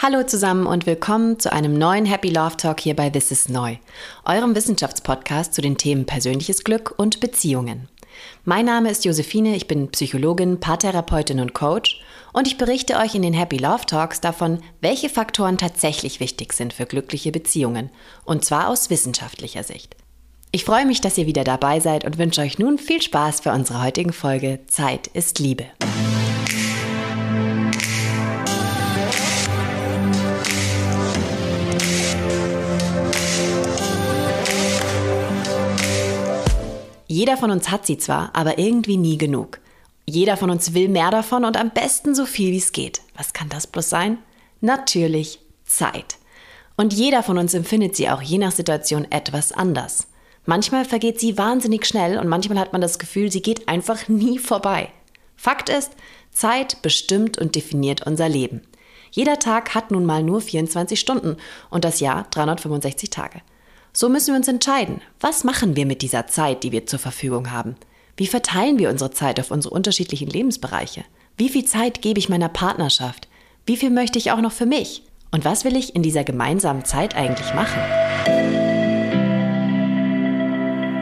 Hallo zusammen und willkommen zu einem neuen Happy Love Talk hier bei This is Neu, eurem Wissenschaftspodcast zu den Themen persönliches Glück und Beziehungen. Mein Name ist Josephine, ich bin Psychologin, Paartherapeutin und Coach und ich berichte euch in den Happy Love Talks davon, welche Faktoren tatsächlich wichtig sind für glückliche Beziehungen und zwar aus wissenschaftlicher Sicht. Ich freue mich, dass ihr wieder dabei seid und wünsche euch nun viel Spaß für unsere heutigen Folge Zeit ist Liebe. Jeder von uns hat sie zwar, aber irgendwie nie genug. Jeder von uns will mehr davon und am besten so viel wie es geht. Was kann das bloß sein? Natürlich Zeit. Und jeder von uns empfindet sie auch je nach Situation etwas anders. Manchmal vergeht sie wahnsinnig schnell und manchmal hat man das Gefühl, sie geht einfach nie vorbei. Fakt ist, Zeit bestimmt und definiert unser Leben. Jeder Tag hat nun mal nur 24 Stunden und das Jahr 365 Tage. So müssen wir uns entscheiden, was machen wir mit dieser Zeit, die wir zur Verfügung haben? Wie verteilen wir unsere Zeit auf unsere unterschiedlichen Lebensbereiche? Wie viel Zeit gebe ich meiner Partnerschaft? Wie viel möchte ich auch noch für mich? Und was will ich in dieser gemeinsamen Zeit eigentlich machen?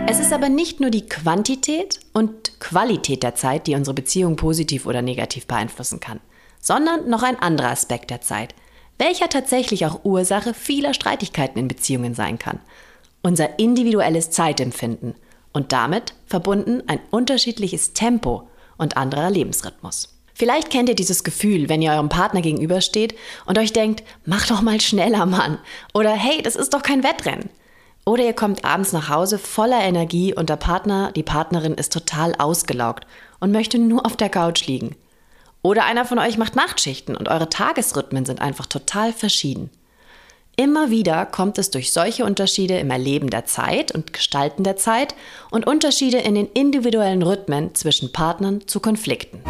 Es ist aber nicht nur die Quantität und Qualität der Zeit, die unsere Beziehung positiv oder negativ beeinflussen kann, sondern noch ein anderer Aspekt der Zeit, welcher tatsächlich auch Ursache vieler Streitigkeiten in Beziehungen sein kann unser individuelles Zeitempfinden und damit verbunden ein unterschiedliches Tempo und anderer Lebensrhythmus. Vielleicht kennt ihr dieses Gefühl, wenn ihr eurem Partner gegenübersteht und euch denkt, mach doch mal schneller, Mann. Oder hey, das ist doch kein Wettrennen. Oder ihr kommt abends nach Hause voller Energie und der Partner, die Partnerin ist total ausgelaugt und möchte nur auf der Couch liegen. Oder einer von euch macht Nachtschichten und eure Tagesrhythmen sind einfach total verschieden. Immer wieder kommt es durch solche Unterschiede im Erleben der Zeit und Gestalten der Zeit und Unterschiede in den individuellen Rhythmen zwischen Partnern zu Konflikten.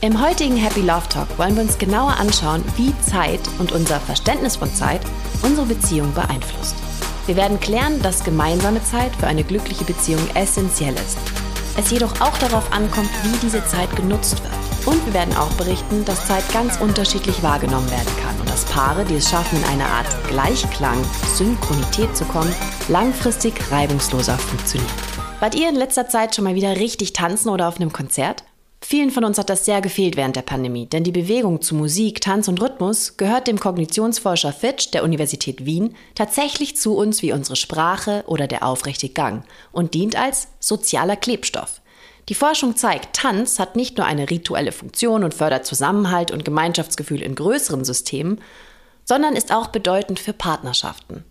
Im heutigen Happy Love Talk wollen wir uns genauer anschauen, wie Zeit und unser Verständnis von Zeit unsere Beziehung beeinflusst. Wir werden klären, dass gemeinsame Zeit für eine glückliche Beziehung essentiell ist es jedoch auch darauf ankommt, wie diese Zeit genutzt wird. Und wir werden auch berichten, dass Zeit ganz unterschiedlich wahrgenommen werden kann und dass Paare, die es schaffen, in eine Art Gleichklang, Synchronität zu kommen, langfristig reibungsloser funktionieren. Wart ihr in letzter Zeit schon mal wieder richtig tanzen oder auf einem Konzert? Vielen von uns hat das sehr gefehlt während der Pandemie, denn die Bewegung zu Musik, Tanz und Rhythmus gehört dem Kognitionsforscher Fitch der Universität Wien tatsächlich zu uns wie unsere Sprache oder der aufrechte Gang und dient als sozialer Klebstoff. Die Forschung zeigt, Tanz hat nicht nur eine rituelle Funktion und fördert Zusammenhalt und Gemeinschaftsgefühl in größeren Systemen, sondern ist auch bedeutend für Partnerschaften.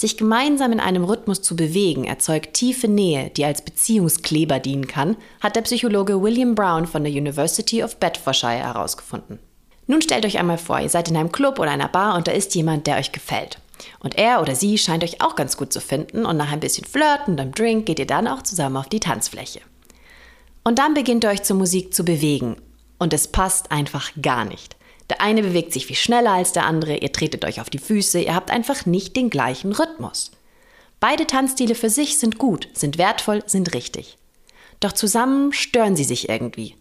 Sich gemeinsam in einem Rhythmus zu bewegen, erzeugt tiefe Nähe, die als Beziehungskleber dienen kann, hat der Psychologe William Brown von der University of Bedfordshire herausgefunden. Nun stellt euch einmal vor, ihr seid in einem Club oder einer Bar und da ist jemand, der euch gefällt. Und er oder sie scheint euch auch ganz gut zu finden und nach ein bisschen Flirten und einem Drink geht ihr dann auch zusammen auf die Tanzfläche. Und dann beginnt ihr euch zur Musik zu bewegen und es passt einfach gar nicht. Der eine bewegt sich viel schneller als der andere, ihr tretet euch auf die Füße, ihr habt einfach nicht den gleichen Rhythmus. Beide Tanzstile für sich sind gut, sind wertvoll, sind richtig. Doch zusammen stören sie sich irgendwie.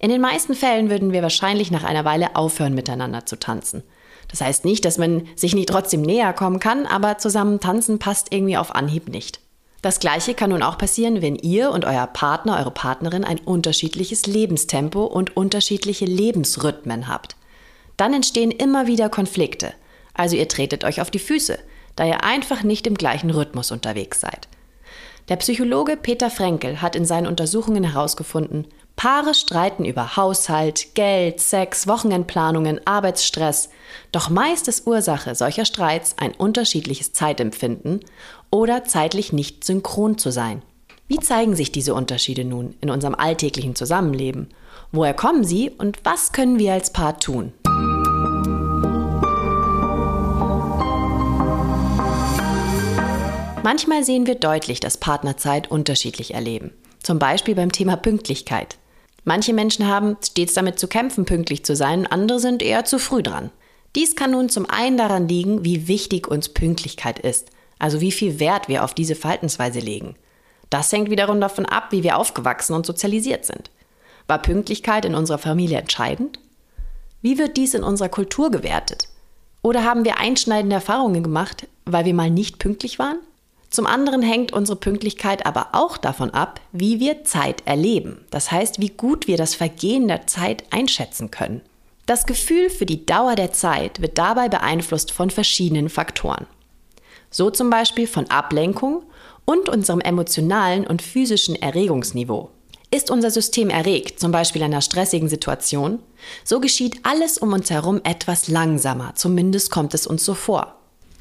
In den meisten Fällen würden wir wahrscheinlich nach einer Weile aufhören, miteinander zu tanzen. Das heißt nicht, dass man sich nicht trotzdem näher kommen kann, aber zusammen tanzen passt irgendwie auf Anhieb nicht. Das gleiche kann nun auch passieren, wenn ihr und euer Partner, eure Partnerin ein unterschiedliches Lebenstempo und unterschiedliche Lebensrhythmen habt dann entstehen immer wieder Konflikte. Also ihr tretet euch auf die Füße, da ihr einfach nicht im gleichen Rhythmus unterwegs seid. Der Psychologe Peter Frenkel hat in seinen Untersuchungen herausgefunden, Paare streiten über Haushalt, Geld, Sex, Wochenendplanungen, Arbeitsstress. Doch meist ist Ursache solcher Streits ein unterschiedliches Zeitempfinden oder zeitlich nicht synchron zu sein. Wie zeigen sich diese Unterschiede nun in unserem alltäglichen Zusammenleben? Woher kommen sie und was können wir als Paar tun? Manchmal sehen wir deutlich, dass Partner Zeit unterschiedlich erleben. Zum Beispiel beim Thema Pünktlichkeit. Manche Menschen haben stets damit zu kämpfen, pünktlich zu sein, andere sind eher zu früh dran. Dies kann nun zum einen daran liegen, wie wichtig uns Pünktlichkeit ist, also wie viel Wert wir auf diese Verhaltensweise legen. Das hängt wiederum davon ab, wie wir aufgewachsen und sozialisiert sind. War Pünktlichkeit in unserer Familie entscheidend? Wie wird dies in unserer Kultur gewertet? Oder haben wir einschneidende Erfahrungen gemacht, weil wir mal nicht pünktlich waren? Zum anderen hängt unsere Pünktlichkeit aber auch davon ab, wie wir Zeit erleben. Das heißt, wie gut wir das Vergehen der Zeit einschätzen können. Das Gefühl für die Dauer der Zeit wird dabei beeinflusst von verschiedenen Faktoren. So zum Beispiel von Ablenkung und unserem emotionalen und physischen Erregungsniveau. Ist unser System erregt, zum Beispiel in einer stressigen Situation, so geschieht alles um uns herum etwas langsamer, zumindest kommt es uns so vor.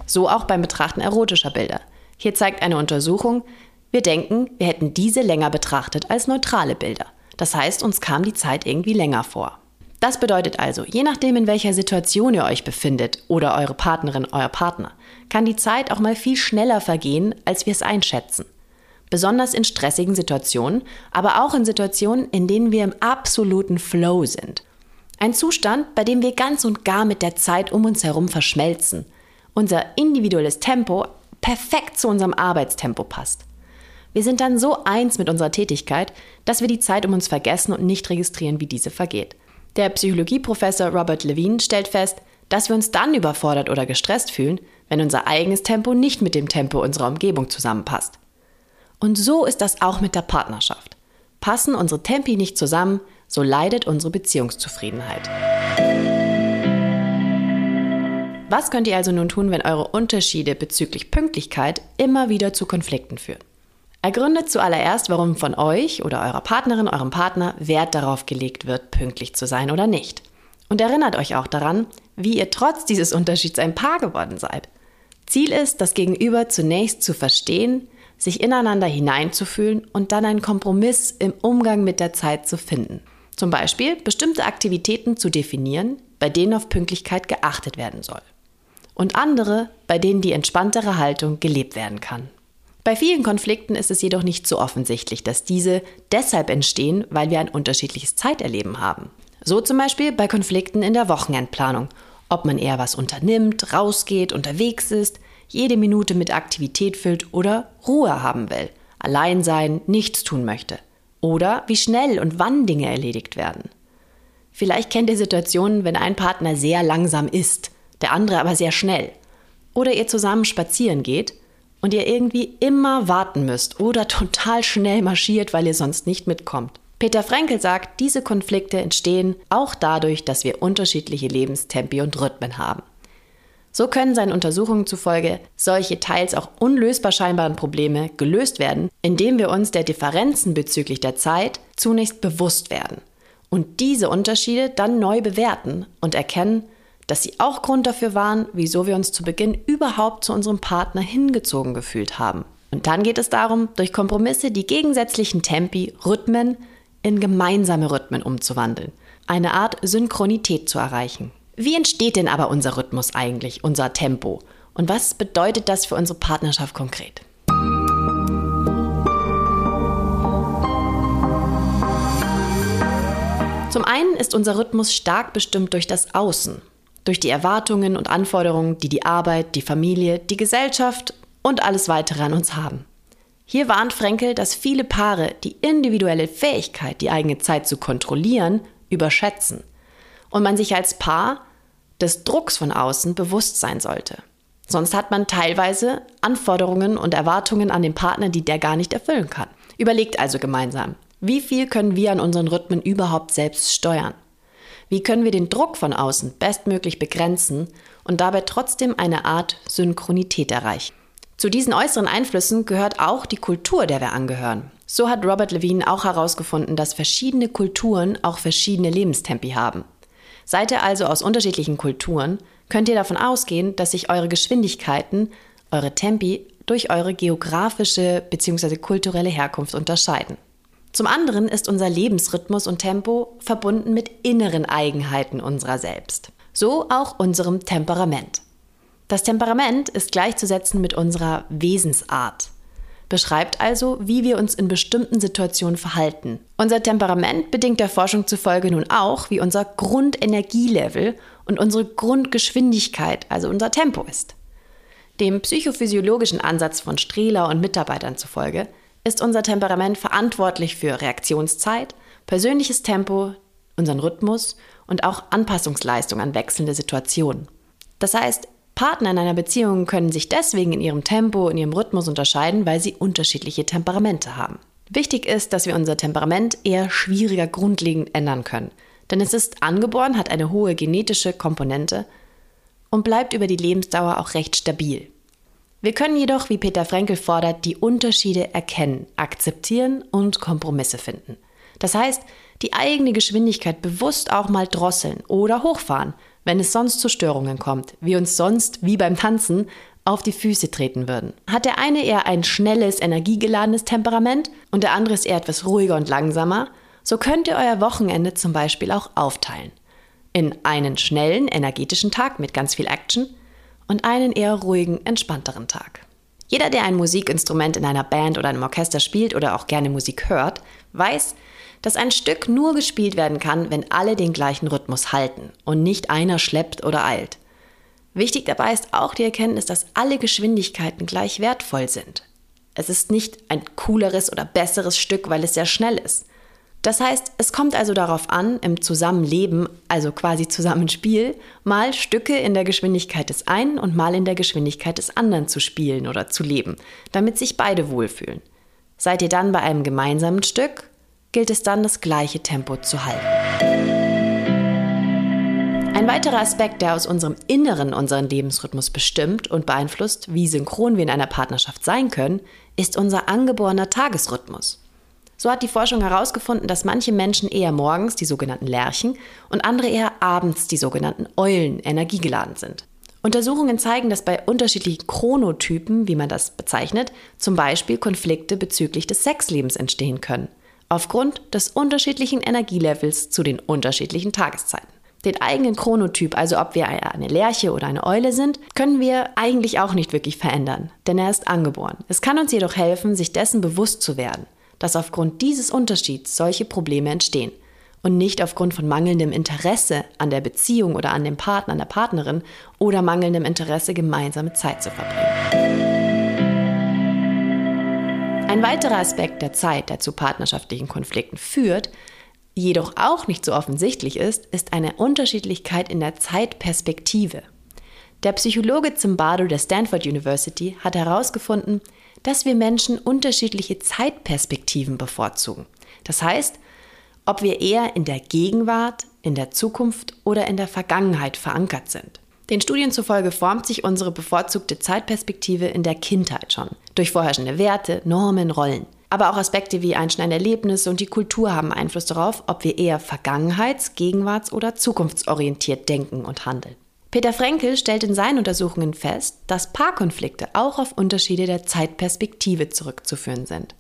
So auch beim Betrachten erotischer Bilder. Hier zeigt eine Untersuchung, wir denken, wir hätten diese länger betrachtet als neutrale Bilder. Das heißt, uns kam die Zeit irgendwie länger vor. Das bedeutet also, je nachdem, in welcher Situation ihr euch befindet oder eure Partnerin, euer Partner, kann die Zeit auch mal viel schneller vergehen, als wir es einschätzen besonders in stressigen Situationen, aber auch in Situationen, in denen wir im absoluten Flow sind. Ein Zustand, bei dem wir ganz und gar mit der Zeit um uns herum verschmelzen. Unser individuelles Tempo perfekt zu unserem Arbeitstempo passt. Wir sind dann so eins mit unserer Tätigkeit, dass wir die Zeit um uns vergessen und nicht registrieren, wie diese vergeht. Der Psychologieprofessor Robert Levine stellt fest, dass wir uns dann überfordert oder gestresst fühlen, wenn unser eigenes Tempo nicht mit dem Tempo unserer Umgebung zusammenpasst. Und so ist das auch mit der Partnerschaft. Passen unsere Tempi nicht zusammen, so leidet unsere Beziehungszufriedenheit. Was könnt ihr also nun tun, wenn eure Unterschiede bezüglich Pünktlichkeit immer wieder zu Konflikten führen? Ergründet zuallererst, warum von euch oder eurer Partnerin, eurem Partner Wert darauf gelegt wird, pünktlich zu sein oder nicht. Und erinnert euch auch daran, wie ihr trotz dieses Unterschieds ein Paar geworden seid. Ziel ist, das Gegenüber zunächst zu verstehen, sich ineinander hineinzufühlen und dann einen Kompromiss im Umgang mit der Zeit zu finden. Zum Beispiel bestimmte Aktivitäten zu definieren, bei denen auf Pünktlichkeit geachtet werden soll. Und andere, bei denen die entspanntere Haltung gelebt werden kann. Bei vielen Konflikten ist es jedoch nicht so offensichtlich, dass diese deshalb entstehen, weil wir ein unterschiedliches Zeiterleben haben. So zum Beispiel bei Konflikten in der Wochenendplanung, ob man eher was unternimmt, rausgeht, unterwegs ist, jede Minute mit Aktivität füllt oder Ruhe haben will, allein sein, nichts tun möchte. Oder wie schnell und wann Dinge erledigt werden. Vielleicht kennt ihr Situationen, wenn ein Partner sehr langsam ist, der andere aber sehr schnell. Oder ihr zusammen spazieren geht und ihr irgendwie immer warten müsst oder total schnell marschiert, weil ihr sonst nicht mitkommt. Peter Frenkel sagt, diese Konflikte entstehen auch dadurch, dass wir unterschiedliche Lebenstempi und Rhythmen haben. So können seinen Untersuchungen zufolge solche teils auch unlösbar scheinbaren Probleme gelöst werden, indem wir uns der Differenzen bezüglich der Zeit zunächst bewusst werden und diese Unterschiede dann neu bewerten und erkennen, dass sie auch Grund dafür waren, wieso wir uns zu Beginn überhaupt zu unserem Partner hingezogen gefühlt haben. Und dann geht es darum, durch Kompromisse die gegensätzlichen Tempi, Rhythmen in gemeinsame Rhythmen umzuwandeln, eine Art Synchronität zu erreichen. Wie entsteht denn aber unser Rhythmus eigentlich, unser Tempo? Und was bedeutet das für unsere Partnerschaft konkret? Zum einen ist unser Rhythmus stark bestimmt durch das Außen, durch die Erwartungen und Anforderungen, die die Arbeit, die Familie, die Gesellschaft und alles weitere an uns haben. Hier warnt Frenkel, dass viele Paare die individuelle Fähigkeit, die eigene Zeit zu kontrollieren, überschätzen und man sich als Paar des Drucks von außen bewusst sein sollte. Sonst hat man teilweise Anforderungen und Erwartungen an den Partner, die der gar nicht erfüllen kann. Überlegt also gemeinsam, wie viel können wir an unseren Rhythmen überhaupt selbst steuern? Wie können wir den Druck von außen bestmöglich begrenzen und dabei trotzdem eine Art Synchronität erreichen? Zu diesen äußeren Einflüssen gehört auch die Kultur, der wir angehören. So hat Robert Levine auch herausgefunden, dass verschiedene Kulturen auch verschiedene Lebenstempi haben. Seid ihr also aus unterschiedlichen Kulturen, könnt ihr davon ausgehen, dass sich eure Geschwindigkeiten, eure Tempi durch eure geografische bzw. kulturelle Herkunft unterscheiden. Zum anderen ist unser Lebensrhythmus und Tempo verbunden mit inneren Eigenheiten unserer selbst. So auch unserem Temperament. Das Temperament ist gleichzusetzen mit unserer Wesensart beschreibt also, wie wir uns in bestimmten Situationen verhalten. Unser Temperament bedingt der Forschung zufolge nun auch, wie unser Grundenergielevel und unsere Grundgeschwindigkeit, also unser Tempo ist. Dem psychophysiologischen Ansatz von Strehler und Mitarbeitern zufolge ist unser Temperament verantwortlich für Reaktionszeit, persönliches Tempo, unseren Rhythmus und auch Anpassungsleistung an wechselnde Situationen. Das heißt, Partner in einer Beziehung können sich deswegen in ihrem Tempo, in ihrem Rhythmus unterscheiden, weil sie unterschiedliche Temperamente haben. Wichtig ist, dass wir unser Temperament eher schwieriger grundlegend ändern können. Denn es ist angeboren, hat eine hohe genetische Komponente und bleibt über die Lebensdauer auch recht stabil. Wir können jedoch, wie Peter Frenkel fordert, die Unterschiede erkennen, akzeptieren und Kompromisse finden. Das heißt, die eigene Geschwindigkeit bewusst auch mal drosseln oder hochfahren, wenn es sonst zu Störungen kommt, wir uns sonst, wie beim Tanzen, auf die Füße treten würden. Hat der eine eher ein schnelles, energiegeladenes Temperament und der andere ist eher etwas ruhiger und langsamer, so könnt ihr euer Wochenende zum Beispiel auch aufteilen. In einen schnellen, energetischen Tag mit ganz viel Action und einen eher ruhigen, entspannteren Tag. Jeder, der ein Musikinstrument in einer Band oder einem Orchester spielt oder auch gerne Musik hört, weiß, dass ein Stück nur gespielt werden kann, wenn alle den gleichen Rhythmus halten und nicht einer schleppt oder eilt. Wichtig dabei ist auch die Erkenntnis, dass alle Geschwindigkeiten gleich wertvoll sind. Es ist nicht ein cooleres oder besseres Stück, weil es sehr schnell ist. Das heißt, es kommt also darauf an, im Zusammenleben, also quasi Zusammenspiel, mal Stücke in der Geschwindigkeit des einen und mal in der Geschwindigkeit des anderen zu spielen oder zu leben, damit sich beide wohlfühlen. Seid ihr dann bei einem gemeinsamen Stück, gilt es dann, das gleiche Tempo zu halten. Ein weiterer Aspekt, der aus unserem Inneren unseren Lebensrhythmus bestimmt und beeinflusst, wie synchron wir in einer Partnerschaft sein können, ist unser angeborener Tagesrhythmus. So hat die Forschung herausgefunden, dass manche Menschen eher morgens, die sogenannten Lerchen, und andere eher abends, die sogenannten Eulen, energiegeladen sind. Untersuchungen zeigen, dass bei unterschiedlichen Chronotypen, wie man das bezeichnet, zum Beispiel Konflikte bezüglich des Sexlebens entstehen können aufgrund des unterschiedlichen Energielevels zu den unterschiedlichen Tageszeiten. Den eigenen Chronotyp, also ob wir eine Lerche oder eine Eule sind, können wir eigentlich auch nicht wirklich verändern, denn er ist angeboren. Es kann uns jedoch helfen, sich dessen bewusst zu werden, dass aufgrund dieses Unterschieds solche Probleme entstehen und nicht aufgrund von mangelndem Interesse an der Beziehung oder an dem Partner, an der Partnerin oder mangelndem Interesse, gemeinsame Zeit zu verbringen. Ein weiterer Aspekt der Zeit, der zu partnerschaftlichen Konflikten führt, jedoch auch nicht so offensichtlich ist, ist eine Unterschiedlichkeit in der Zeitperspektive. Der Psychologe Zimbardo der Stanford University hat herausgefunden, dass wir Menschen unterschiedliche Zeitperspektiven bevorzugen. Das heißt, ob wir eher in der Gegenwart, in der Zukunft oder in der Vergangenheit verankert sind. Den Studien zufolge formt sich unsere bevorzugte Zeitperspektive in der Kindheit schon, durch vorherrschende Werte, Normen, Rollen. Aber auch Aspekte wie einschneidende Erlebnisse und die Kultur haben Einfluss darauf, ob wir eher vergangenheits-, gegenwarts- oder zukunftsorientiert denken und handeln. Peter Frenkel stellt in seinen Untersuchungen fest, dass Paarkonflikte auch auf Unterschiede der Zeitperspektive zurückzuführen sind.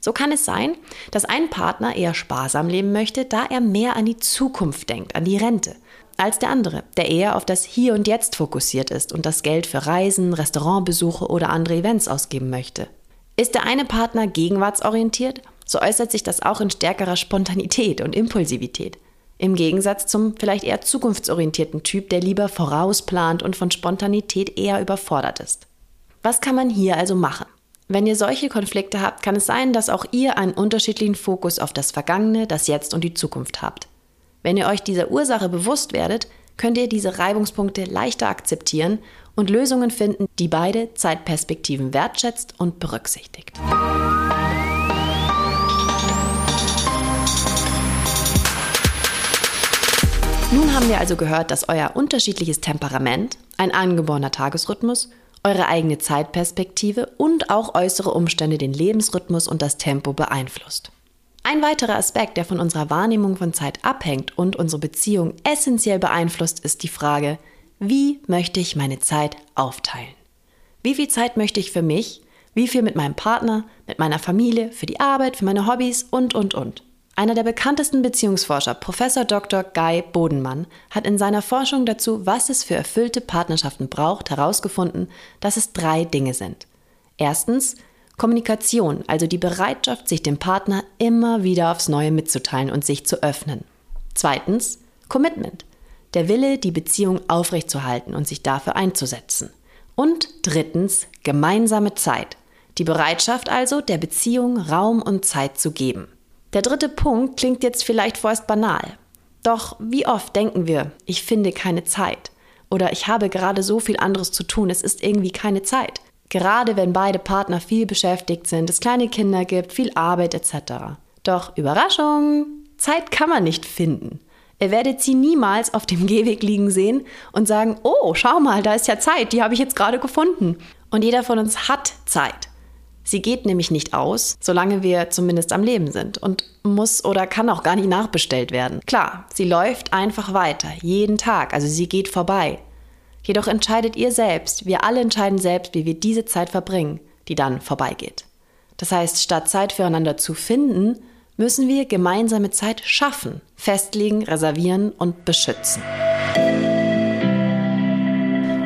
So kann es sein, dass ein Partner eher sparsam leben möchte, da er mehr an die Zukunft denkt, an die Rente als der andere, der eher auf das Hier und Jetzt fokussiert ist und das Geld für Reisen, Restaurantbesuche oder andere Events ausgeben möchte. Ist der eine Partner gegenwartsorientiert, so äußert sich das auch in stärkerer Spontanität und Impulsivität. Im Gegensatz zum vielleicht eher zukunftsorientierten Typ, der lieber vorausplant und von Spontanität eher überfordert ist. Was kann man hier also machen? Wenn ihr solche Konflikte habt, kann es sein, dass auch ihr einen unterschiedlichen Fokus auf das Vergangene, das Jetzt und die Zukunft habt. Wenn ihr euch dieser Ursache bewusst werdet, könnt ihr diese Reibungspunkte leichter akzeptieren und Lösungen finden, die beide Zeitperspektiven wertschätzt und berücksichtigt. Nun haben wir also gehört, dass euer unterschiedliches Temperament, ein angeborener Tagesrhythmus, eure eigene Zeitperspektive und auch äußere Umstände den Lebensrhythmus und das Tempo beeinflusst. Ein weiterer Aspekt, der von unserer Wahrnehmung von Zeit abhängt und unsere Beziehung essentiell beeinflusst, ist die Frage, wie möchte ich meine Zeit aufteilen? Wie viel Zeit möchte ich für mich? Wie viel mit meinem Partner, mit meiner Familie, für die Arbeit, für meine Hobbys und, und, und. Einer der bekanntesten Beziehungsforscher, Professor Dr. Guy Bodenmann, hat in seiner Forschung dazu, was es für erfüllte Partnerschaften braucht, herausgefunden, dass es drei Dinge sind. Erstens, Kommunikation, also die Bereitschaft, sich dem Partner immer wieder aufs Neue mitzuteilen und sich zu öffnen. Zweitens, Commitment, der Wille, die Beziehung aufrechtzuerhalten und sich dafür einzusetzen. Und drittens, gemeinsame Zeit, Die Bereitschaft also, der Beziehung Raum und Zeit zu geben. Der dritte Punkt klingt jetzt vielleicht vorerst banal. Doch wie oft denken wir, ich finde keine Zeit oder ich habe gerade so viel anderes zu tun, es ist irgendwie keine Zeit. Gerade wenn beide Partner viel beschäftigt sind, es kleine Kinder gibt, viel Arbeit etc. Doch Überraschung, Zeit kann man nicht finden. Ihr werdet sie niemals auf dem Gehweg liegen sehen und sagen, oh, schau mal, da ist ja Zeit, die habe ich jetzt gerade gefunden. Und jeder von uns hat Zeit. Sie geht nämlich nicht aus, solange wir zumindest am Leben sind und muss oder kann auch gar nicht nachbestellt werden. Klar, sie läuft einfach weiter, jeden Tag, also sie geht vorbei. Jedoch entscheidet ihr selbst, wir alle entscheiden selbst, wie wir diese Zeit verbringen, die dann vorbeigeht. Das heißt, statt Zeit füreinander zu finden, müssen wir gemeinsame Zeit schaffen, festlegen, reservieren und beschützen.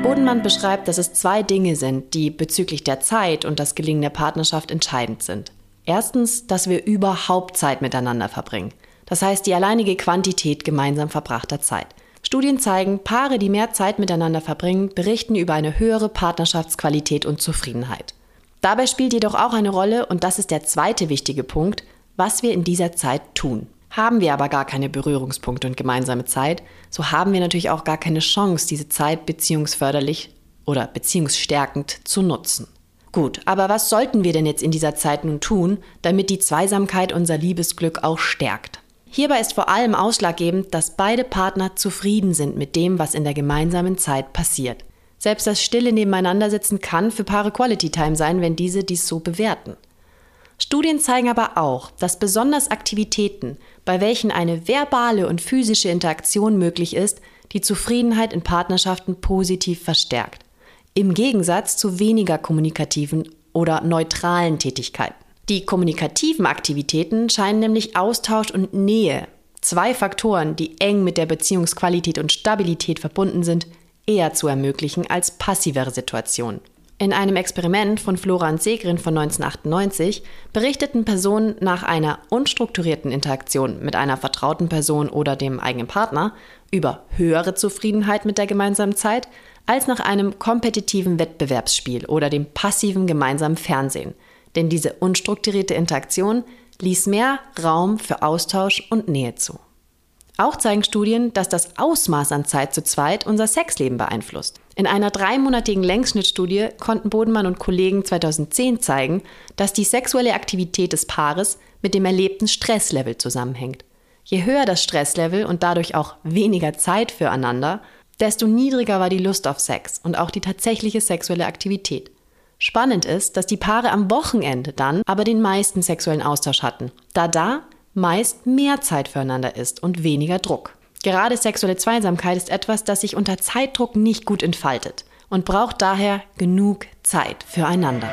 Bodenmann beschreibt, dass es zwei Dinge sind, die bezüglich der Zeit und das Gelingen der Partnerschaft entscheidend sind. Erstens, dass wir überhaupt Zeit miteinander verbringen. Das heißt, die alleinige Quantität gemeinsam verbrachter Zeit. Studien zeigen, Paare, die mehr Zeit miteinander verbringen, berichten über eine höhere Partnerschaftsqualität und Zufriedenheit. Dabei spielt jedoch auch eine Rolle, und das ist der zweite wichtige Punkt, was wir in dieser Zeit tun. Haben wir aber gar keine Berührungspunkte und gemeinsame Zeit, so haben wir natürlich auch gar keine Chance, diese Zeit beziehungsförderlich oder beziehungsstärkend zu nutzen. Gut, aber was sollten wir denn jetzt in dieser Zeit nun tun, damit die Zweisamkeit unser Liebesglück auch stärkt? Hierbei ist vor allem ausschlaggebend, dass beide Partner zufrieden sind mit dem, was in der gemeinsamen Zeit passiert. Selbst das stille Nebeneinandersitzen kann für Paare Quality Time sein, wenn diese dies so bewerten. Studien zeigen aber auch, dass besonders Aktivitäten, bei welchen eine verbale und physische Interaktion möglich ist, die Zufriedenheit in Partnerschaften positiv verstärkt. Im Gegensatz zu weniger kommunikativen oder neutralen Tätigkeiten. Die kommunikativen Aktivitäten scheinen nämlich Austausch und Nähe, zwei Faktoren, die eng mit der Beziehungsqualität und Stabilität verbunden sind, eher zu ermöglichen als passivere Situationen. In einem Experiment von Florian Segrin von 1998 berichteten Personen nach einer unstrukturierten Interaktion mit einer vertrauten Person oder dem eigenen Partner über höhere Zufriedenheit mit der gemeinsamen Zeit als nach einem kompetitiven Wettbewerbsspiel oder dem passiven gemeinsamen Fernsehen. Denn diese unstrukturierte Interaktion ließ mehr Raum für Austausch und Nähe zu. Auch zeigen Studien, dass das Ausmaß an Zeit zu zweit unser Sexleben beeinflusst. In einer dreimonatigen Längsschnittstudie konnten Bodenmann und Kollegen 2010 zeigen, dass die sexuelle Aktivität des Paares mit dem erlebten Stresslevel zusammenhängt. Je höher das Stresslevel und dadurch auch weniger Zeit füreinander, desto niedriger war die Lust auf Sex und auch die tatsächliche sexuelle Aktivität. Spannend ist, dass die Paare am Wochenende dann aber den meisten sexuellen Austausch hatten, da da meist mehr Zeit füreinander ist und weniger Druck. Gerade sexuelle Zweisamkeit ist etwas, das sich unter Zeitdruck nicht gut entfaltet und braucht daher genug Zeit füreinander.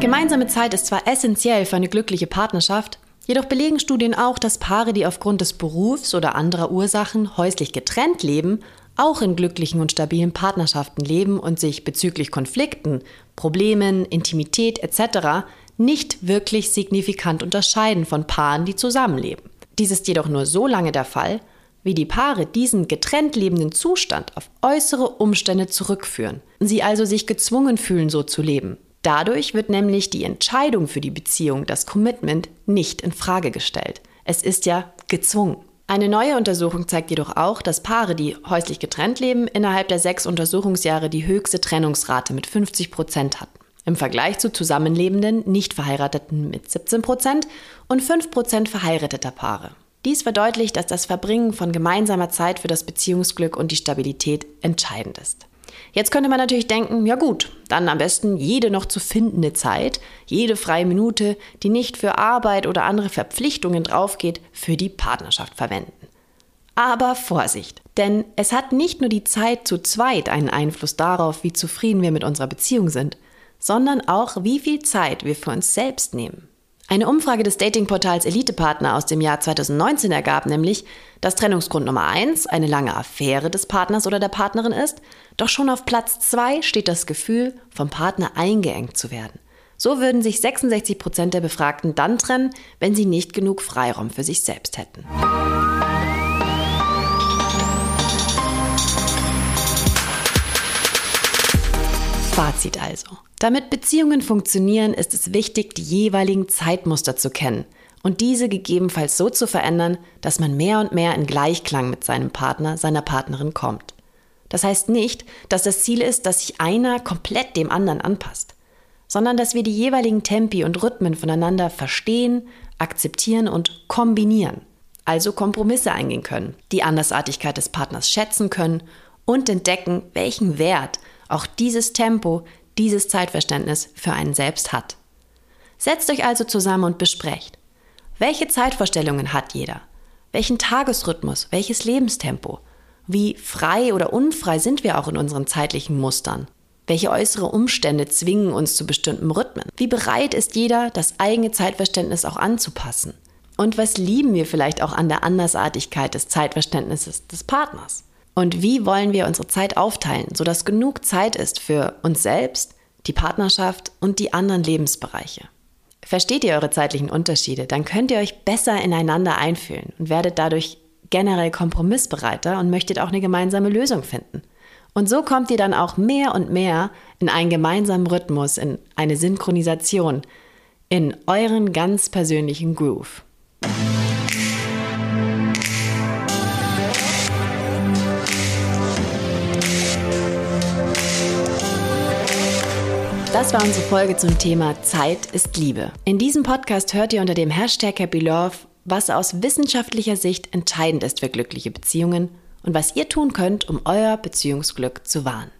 Gemeinsame Zeit ist zwar essentiell für eine glückliche Partnerschaft, jedoch belegen Studien auch, dass Paare, die aufgrund des Berufs oder anderer Ursachen häuslich getrennt leben, auch in glücklichen und stabilen Partnerschaften leben und sich bezüglich Konflikten, Problemen, Intimität etc nicht wirklich signifikant unterscheiden von Paaren, die zusammenleben. Dies ist jedoch nur so lange der Fall, wie die Paare diesen getrennt lebenden Zustand auf äußere Umstände zurückführen, sie also sich gezwungen fühlen, so zu leben. Dadurch wird nämlich die Entscheidung für die Beziehung, das Commitment, nicht in Frage gestellt. Es ist ja gezwungen. Eine neue Untersuchung zeigt jedoch auch, dass Paare, die häuslich getrennt leben, innerhalb der sechs Untersuchungsjahre die höchste Trennungsrate mit 50 Prozent hatten im Vergleich zu zusammenlebenden, nicht verheirateten mit 17 Prozent und 5 Prozent verheirateter Paare. Dies verdeutlicht, dass das Verbringen von gemeinsamer Zeit für das Beziehungsglück und die Stabilität entscheidend ist. Jetzt könnte man natürlich denken, ja gut, dann am besten jede noch zu findende Zeit, jede freie Minute, die nicht für Arbeit oder andere Verpflichtungen draufgeht, für die Partnerschaft verwenden. Aber Vorsicht, denn es hat nicht nur die Zeit zu zweit einen Einfluss darauf, wie zufrieden wir mit unserer Beziehung sind, sondern auch, wie viel Zeit wir für uns selbst nehmen. Eine Umfrage des Datingportals Elitepartner aus dem Jahr 2019 ergab nämlich, dass Trennungsgrund Nummer 1 eine lange Affäre des Partners oder der Partnerin ist, doch schon auf Platz 2 steht das Gefühl, vom Partner eingeengt zu werden. So würden sich 66 Prozent der Befragten dann trennen, wenn sie nicht genug Freiraum für sich selbst hätten. Fazit also. Damit Beziehungen funktionieren, ist es wichtig, die jeweiligen Zeitmuster zu kennen und diese gegebenenfalls so zu verändern, dass man mehr und mehr in Gleichklang mit seinem Partner, seiner Partnerin kommt. Das heißt nicht, dass das Ziel ist, dass sich einer komplett dem anderen anpasst, sondern dass wir die jeweiligen Tempi und Rhythmen voneinander verstehen, akzeptieren und kombinieren, also Kompromisse eingehen können, die Andersartigkeit des Partners schätzen können und entdecken, welchen Wert auch dieses Tempo, dieses Zeitverständnis für einen selbst hat. Setzt euch also zusammen und besprecht, welche Zeitvorstellungen hat jeder? Welchen Tagesrhythmus? Welches Lebenstempo? Wie frei oder unfrei sind wir auch in unseren zeitlichen Mustern? Welche äußere Umstände zwingen uns zu bestimmten Rhythmen? Wie bereit ist jeder, das eigene Zeitverständnis auch anzupassen? Und was lieben wir vielleicht auch an der Andersartigkeit des Zeitverständnisses des Partners? Und wie wollen wir unsere Zeit aufteilen, sodass genug Zeit ist für uns selbst, die Partnerschaft und die anderen Lebensbereiche? Versteht ihr eure zeitlichen Unterschiede, dann könnt ihr euch besser ineinander einfühlen und werdet dadurch generell kompromissbereiter und möchtet auch eine gemeinsame Lösung finden. Und so kommt ihr dann auch mehr und mehr in einen gemeinsamen Rhythmus, in eine Synchronisation, in euren ganz persönlichen Groove. Das war unsere Folge zum Thema Zeit ist Liebe. In diesem Podcast hört ihr unter dem Hashtag Happy Love, was aus wissenschaftlicher Sicht entscheidend ist für glückliche Beziehungen und was ihr tun könnt, um euer Beziehungsglück zu wahren.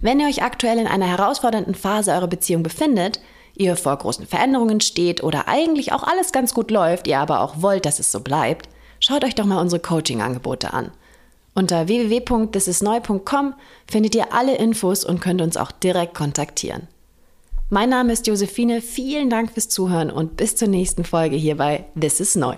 Wenn ihr euch aktuell in einer herausfordernden Phase eurer Beziehung befindet, ihr vor großen Veränderungen steht oder eigentlich auch alles ganz gut läuft, ihr aber auch wollt, dass es so bleibt, schaut euch doch mal unsere Coaching-Angebote an. Unter www.thisisneu.com findet ihr alle Infos und könnt uns auch direkt kontaktieren. Mein Name ist Josephine, vielen Dank fürs Zuhören und bis zur nächsten Folge hier bei This is Neu.